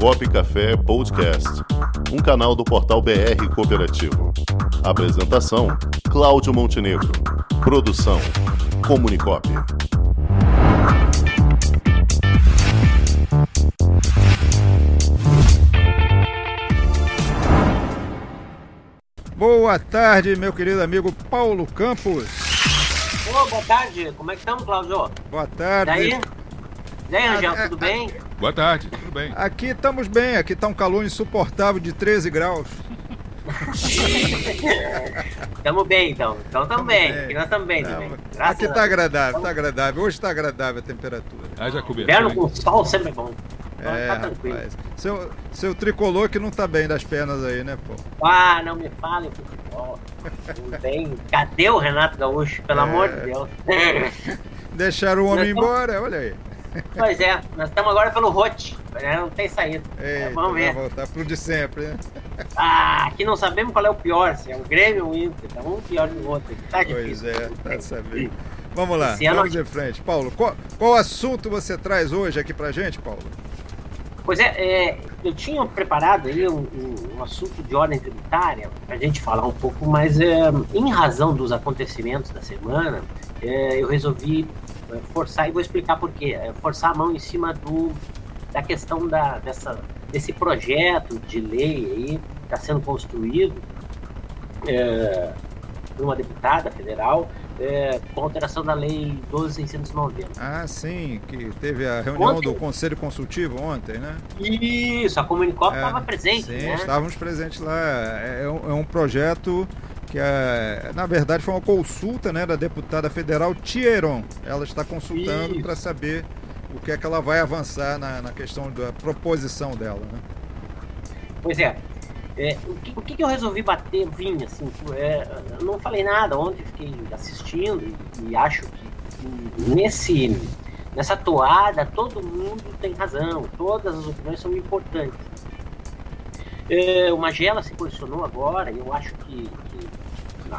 Comunicop Café Podcast, um canal do portal BR Cooperativo. Apresentação: Cláudio Montenegro. Produção: Comunicop. Boa tarde, meu querido amigo Paulo Campos. Ô, boa tarde. Como é que estamos, Cláudio? Boa tarde. E aí? E aí, Rangel, Ah, tudo ah, bem? Boa tarde, tudo bem? Aqui estamos bem, aqui está um calor insuportável de 13 graus. Tamo bem, então. Então tamo bem. bem. Aqui nós estamos bem também. Graças aqui Deus. agradável, está agradável. Hoje está agradável a temperatura. Haja Inverno cobertura. com sol sempre é bom. É, tá tranquilo. rapaz. Seu, seu tricolor que não está bem das pernas aí, né, pô? Ah, não me fale futebol. Não tem. Cadê o Renato Gaúcho? Pelo É. amor de Deus. Deixaram o homem embora, olha aí. Pois é, nós estamos agora pelo Rote. né? Não tem saída. Eita, Vamos vai ver. voltar pro de sempre, né? Ah, aqui não sabemos qual é o pior, se é o Grêmio ou o Inter. Tá um pior que o outro. Tá Pois difícil. é, tá sabendo. Vamos lá, Esse ano- vamos em frente. Paulo, qual, qual assunto você traz hoje aqui pra gente, Paulo? Pois é, é, eu tinha preparado aí um, um- um assunto de ordem tributária para a gente falar um pouco, mas é, em razão dos acontecimentos da semana, é, eu resolvi forçar, e vou explicar por quê, é, forçar a mão em cima do, da questão da, dessa, desse projeto de lei aí que está sendo construído é, por uma deputada federal é, com alteração da lei 12.690. Ah, sim, que teve a reunião Ontem- do Conselho Consultivo ontem, né? Isso, a Comunicop É, estava presente, Sim, né? estávamos presentes lá. É, é um, é um projeto que, é, na verdade, foi uma consulta né, da deputada federal Tieron. Ela está consultando para saber o que é que ela vai avançar na, na questão da proposição dela. Né? Pois é. É, o, que, o que eu resolvi bater vinha, assim, é, eu não falei nada ontem, fiquei assistindo e, e acho que, que nesse, nessa toada todo mundo tem razão, todas as opiniões são importantes. É, o Magela se posicionou agora, eu acho que, que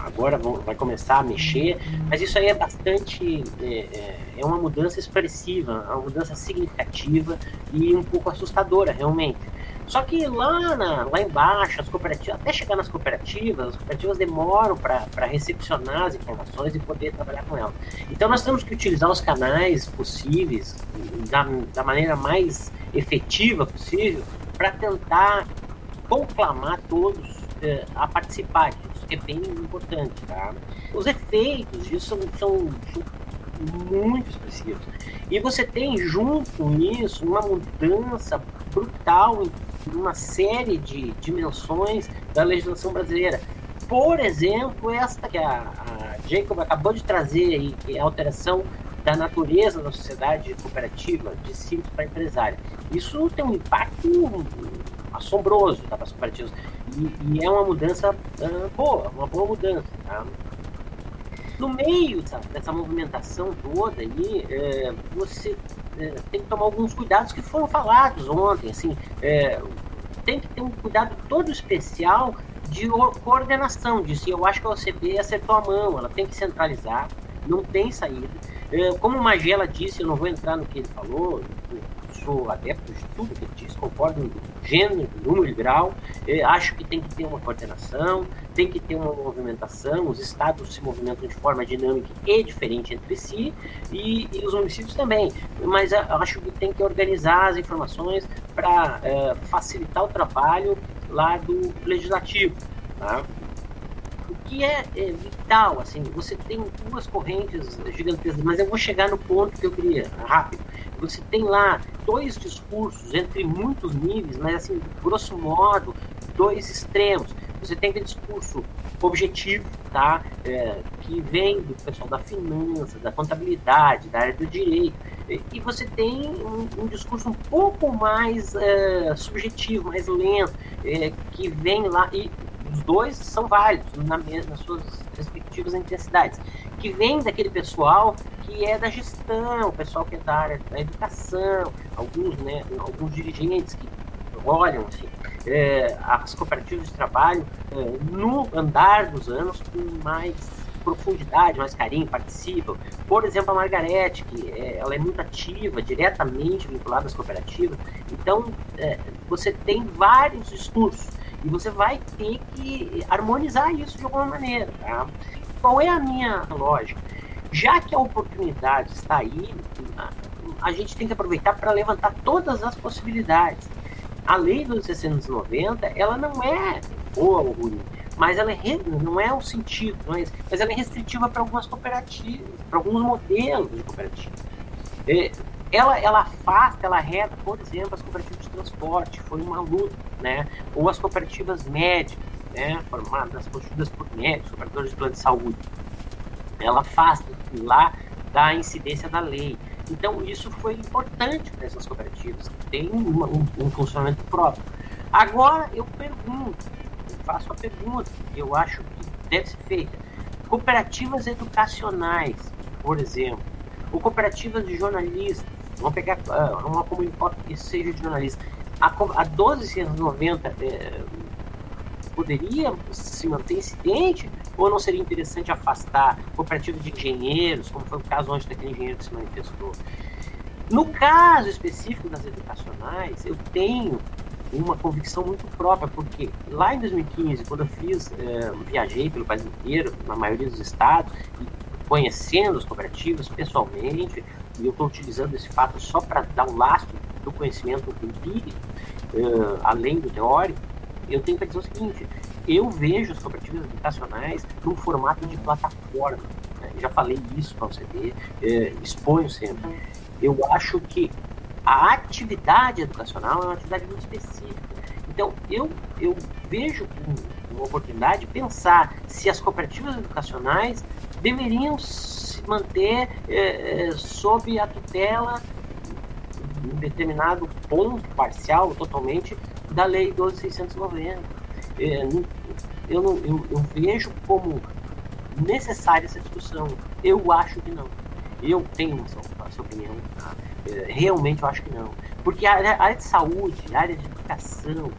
agora vão- vai começar a mexer, mas isso aí é bastante, é, é, é uma mudança expressiva, uma mudança significativa e um pouco assustadora, realmente. Só que lá, na- lá embaixo, as cooperativas, até chegar nas cooperativas, as cooperativas demoram para recepcionar as informações e poder trabalhar com elas. Então nós temos que utilizar os canais possíveis da, da maneira mais efetiva possível para tentar conclamar todos eh, a participar disso, que é bem importante. Tá? Os efeitos disso são, são, são muito expressivos. E você tem junto isso uma mudança brutal em uma série de dimensões da legislação brasileira. Por exemplo, esta que a, a Jacob acabou de trazer aí, que é a alteração da natureza da sociedade cooperativa de simples para empresário. Isso tem um impacto assombroso tá, para as cooperativas e, é uma mudança ah, boa, uma boa mudança. Tá? No meio dessa, movimentação toda aí, é, você é, tem que tomar alguns cuidados que foram falados ontem. Assim, é, tem que ter um cuidado todo especial de coordenação disso. Eu acho que a OCB acertou a mão, ela tem que centralizar, não tem saída. É, como o Magela disse, eu não vou entrar no que ele falou, sou adepto de tudo que ele disse, concordo no gênero, número e grau. É, acho que tem que ter uma coordenação, tem que ter uma movimentação, os estados se movimentam de forma dinâmica e diferente entre si, e, e os municípios também. Mas eu acho que tem que organizar as informações para facilitar o trabalho lá do legislativo. Tá? O que é, é vital, assim, você tem duas correntes gigantescas, mas eu vou chegar no ponto que eu queria, rápido. Você tem lá dois discursos entre muitos níveis, mas assim, grosso modo, dois extremos. Você tem aquele discurso objetivo, tá? É, que vem do pessoal da finança, da contabilidade, da área do direito, e, você tem um, um discurso um pouco mais é, subjetivo, mais lento, é, que vem lá e os dois são válidos na, nas suas respectivas intensidades, que vem daquele pessoal que é da gestão, o pessoal que é da área da educação, alguns, né, alguns dirigentes que olham assim, é, as cooperativas de trabalho é, no andar dos anos com mais profundidade, mais carinho, participam. Por exemplo, a Margarete, que é, ela é muito ativa, diretamente vinculada às cooperativas, Então, é, você tem vários discursos e você vai ter que harmonizar isso de alguma maneira. Tá? Qual é a minha lógica? Já que a oportunidade está aí, a gente tem que aproveitar para levantar todas as possibilidades. A lei dos 690, ela não é boa ou ruim, mas ela é, não é o sentido, não é mas ela é restritiva para algumas cooperativas, para alguns modelos de cooperativas. É, ela, ela afasta, ela reta, por exemplo, as cooperativas de transporte, foi uma luta, né? Ou as cooperativas médicas, né? Formadas, constituídas por médicos, operadores de plano de saúde. Ela afasta lá da incidência da lei. Então, isso foi importante para essas cooperativas, que têm um, um, funcionamento próprio. Agora, eu pergunto, eu faço a pergunta, que eu acho que deve ser feita. Cooperativas educacionais, por exemplo, ou cooperativas de jornalistas, vamos pegar uh, uma comunidade que seja jornalista, a, a 1290 é, poderia se manter incidente ou não seria interessante afastar cooperativa de engenheiros, como foi o caso onde daquele engenheiro que se manifestou? No caso específico das educacionais, eu tenho uma convicção muito própria, porque lá em 2015, quando eu fiz, é, viajei pelo país inteiro, na maioria dos estados, conhecendo as cooperativas pessoalmente, e eu estou utilizando esse fato só para dar um lastro do conhecimento empírico, uh, além do teórico, eu tenho para dizer o seguinte: eu vejo as cooperativas educacionais num formato de plataforma. Né? Já falei isso para o CD, é, exponho sempre. Eu acho que a atividade educacional é uma atividade muito específica. Então, eu, eu vejo uma oportunidade de pensar se as cooperativas educacionais deveriam se manter é, sob a tutela em determinado ponto parcial, totalmente, da Lei 12.690. É, eu, não, eu, eu vejo como necessária essa discussão. Eu acho que não. Eu tenho essa, essa opinião. Tá? Realmente eu acho que não. Porque a área de saúde, a área de educação,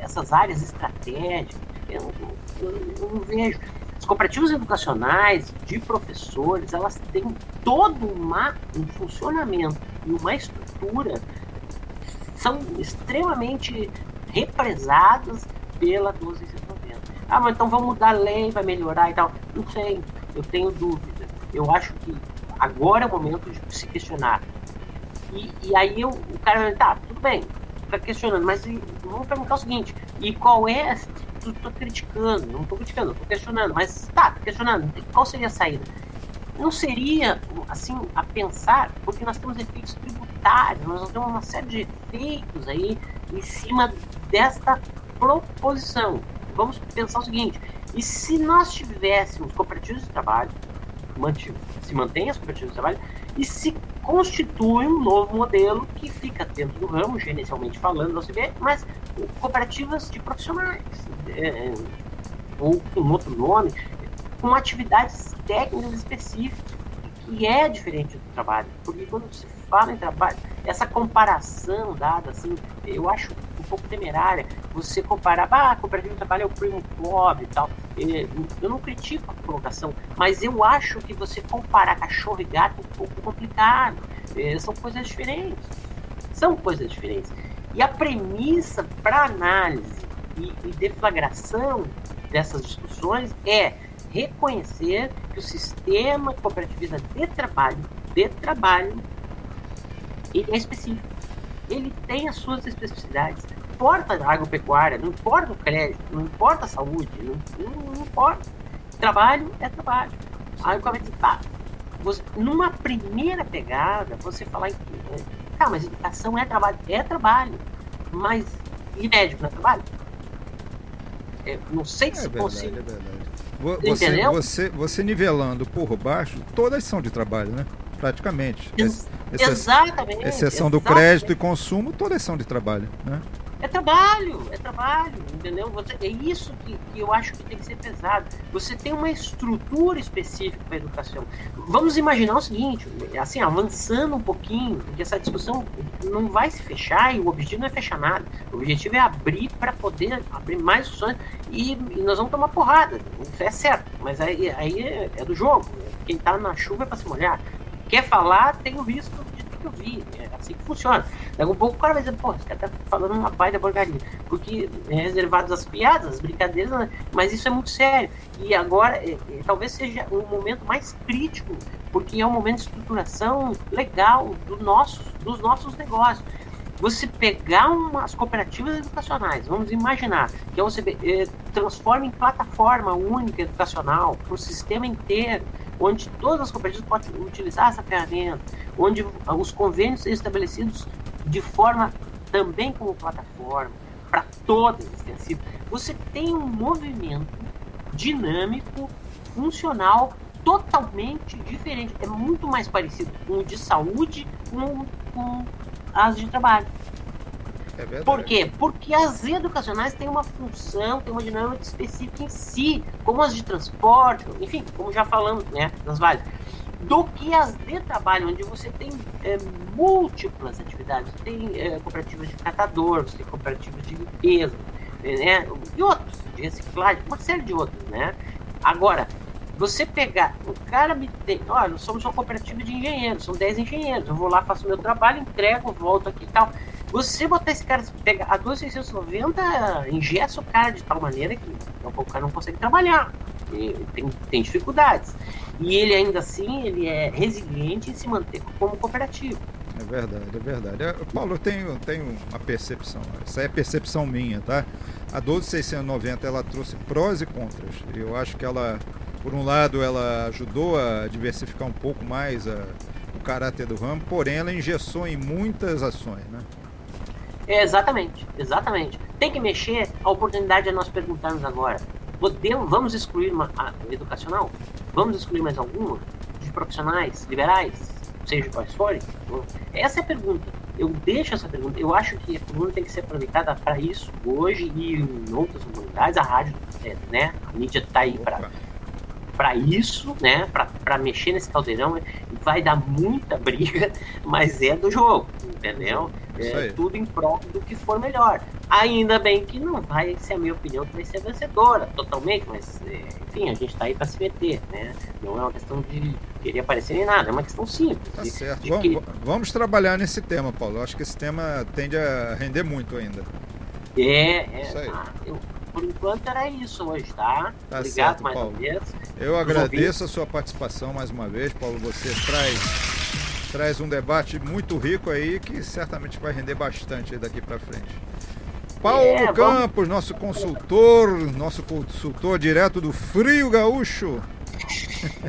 essas áreas estratégicas, eu, eu, eu não vejo. As cooperativas educacionais de professores, elas têm todo uma, um funcionamento e uma estrutura são extremamente represadas pela 1290. Ah, mas então vamos mudar a lei, vai melhorar e tal. Não sei, eu tenho dúvida. Eu acho que agora é o momento de se questionar. E, e aí eu, o cara vai tá, tudo bem, tá questionando, mas vamos perguntar o seguinte, e qual é, estou criticando, não estou criticando, estou questionando, mas tá, questionando, qual seria a saída? Não seria, assim, a pensar, porque nós temos efeitos tributários, nós temos uma série de efeitos aí em cima desta proposição. Vamos pensar o seguinte: e se nós tivéssemos cooperativas de trabalho, se mantém as cooperativas de trabalho, e se constitui um novo modelo que fica dentro do ramo, gerencialmente falando, você vê, mas cooperativas de profissionais, é, ou com outro nome, com atividades técnicas específicas, que é diferente do trabalho. Porque quando se fala em trabalho, essa comparação dada, assim, eu acho um pouco temerária. Você comparar, ah, a cooperativa de trabalho é o primo pobre e tal. Eu não critico a colocação, mas eu acho que você comparar cachorro e gato é um pouco complicado. É, são coisas diferentes. São coisas diferentes. E a premissa para análise e, e deflagração dessas discussões é reconhecer que o sistema cooperativista de trabalho, de trabalho, ele é específico. Ele tem as suas especificidades. Não importa a agropecuária, não importa o crédito, não importa a saúde, não, não, não importa. Trabalho é trabalho. Aí o cara vai dizer, tá, você, numa primeira pegada, você falar em tá, mas educação é trabalho, é trabalho. Mas e médico não é trabalho? É, não sei é se verdade, consigo. É verdade. Você, Entendeu? Você, você nivelando por baixo, todas são de trabalho, né? Praticamente. Ex exatamente. Exceção do crédito e consumo, todas são de trabalho, né? É trabalho, é trabalho, entendeu? Você, é isso que, que, eu acho que tem que ser pesado. Você tem uma estrutura específica para a educação. Vamos imaginar o seguinte, assim, avançando um pouquinho, porque essa discussão não vai se fechar e o objetivo não é fechar nada. O objetivo é abrir para poder abrir mais opções e, e, nós vamos tomar porrada. Isso é certo, mas aí, aí é, é do jogo. Quem está na chuva é para se molhar. Quer falar, tem o risco de que eu vi, é assim que funciona. Daqui a pouco o cara vai dizer, pô, esse cara tá falando uma baita porcaria, porque é reservado às piadas, às brincadeiras, né? mas isso é muito sério. E agora, é, é, talvez seja o momento mais crítico, porque é um momento de estruturação legal do nosso, dos nossos negócios você pegar umas cooperativas educacionais, vamos imaginar que você eh, transforma em plataforma única educacional para o sistema inteiro, onde todas as cooperativas podem utilizar essa ferramenta, onde os convênios são estabelecidos de forma também como plataforma para todas extensivas, você tem um movimento dinâmico, funcional, totalmente diferente. É muito mais parecido com o de saúde com, com as de trabalho. É Por quê? Porque as educacionais têm uma função, têm uma dinâmica específica em si, como as de transporte, enfim, como já falamos, né, das várias, do que as de trabalho, onde você tem é, múltiplas atividades. Tem é, cooperativas de catador, você tem cooperativas de limpeza, né, e outros, de reciclagem, uma série de outros, né. Agora, você pegar, o cara me tem, olha, nós somos uma cooperativa de engenheiros, são 10 engenheiros, eu vou lá, faço meu trabalho, entrego, volto aqui e tal. Você botar esse cara, pegar a 2690, ingessa o cara de tal maneira que o cara não consegue trabalhar, tem, tem dificuldades. E ele ainda assim, ele é resiliente em se manter como cooperativo. É verdade, é verdade. É, Paulo, eu tenho, tenho uma percepção, essa é percepção minha, tá? A 12690 ela trouxe prós e contras. Eu acho que ela por um lado, ela ajudou a diversificar um pouco mais a, o caráter do ramo, porém ela engessou em muitas ações, né? Exatamente, exatamente. Tem que mexer, a oportunidade é nós perguntarmos agora. Podemos, vamos excluir uma a, educacional? Vamos excluir mais alguma? De profissionais, liberais, seja quais forem? Essa é a pergunta. Eu deixo essa pergunta. Eu acho que a pergunta tem que ser aproveitada para isso hoje e em outras oportunidades. A rádio, é, né? A mídia está aí para para isso, né? Para mexer nesse caldeirão, vai dar muita briga, mas é do jogo, entendeu? É tudo em prol do que for melhor. Ainda bem que não vai ser a minha opinião que vai ser vencedora totalmente, mas é, enfim, a gente está aí para se meter, né? Não é uma questão de querer aparecer nem nada, é uma questão simples. Tá de, certo. De vamos, que... vamos trabalhar nesse tema, Paulo. Eu acho que esse tema tende a render muito ainda. É, é. Ah, eu, por enquanto era isso hoje, tá? tá Obrigado certo, mais Paulo. uma vez. Eu agradeço a sua participação mais uma vez, Paulo. Você traz traz um debate muito rico aí que certamente vai render bastante daqui para frente. Paulo é, Campos, vamos... nosso consultor, nosso consultor direto do Frio Gaúcho.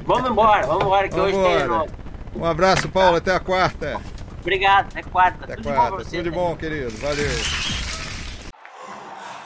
Vamos embora, vamos embora que vamos hoje embora. tem Um abraço, Paulo, até a quarta. Obrigado, até quarta. Até tudo quarta. de bom pra você. Tudo de bom, querido. Valeu.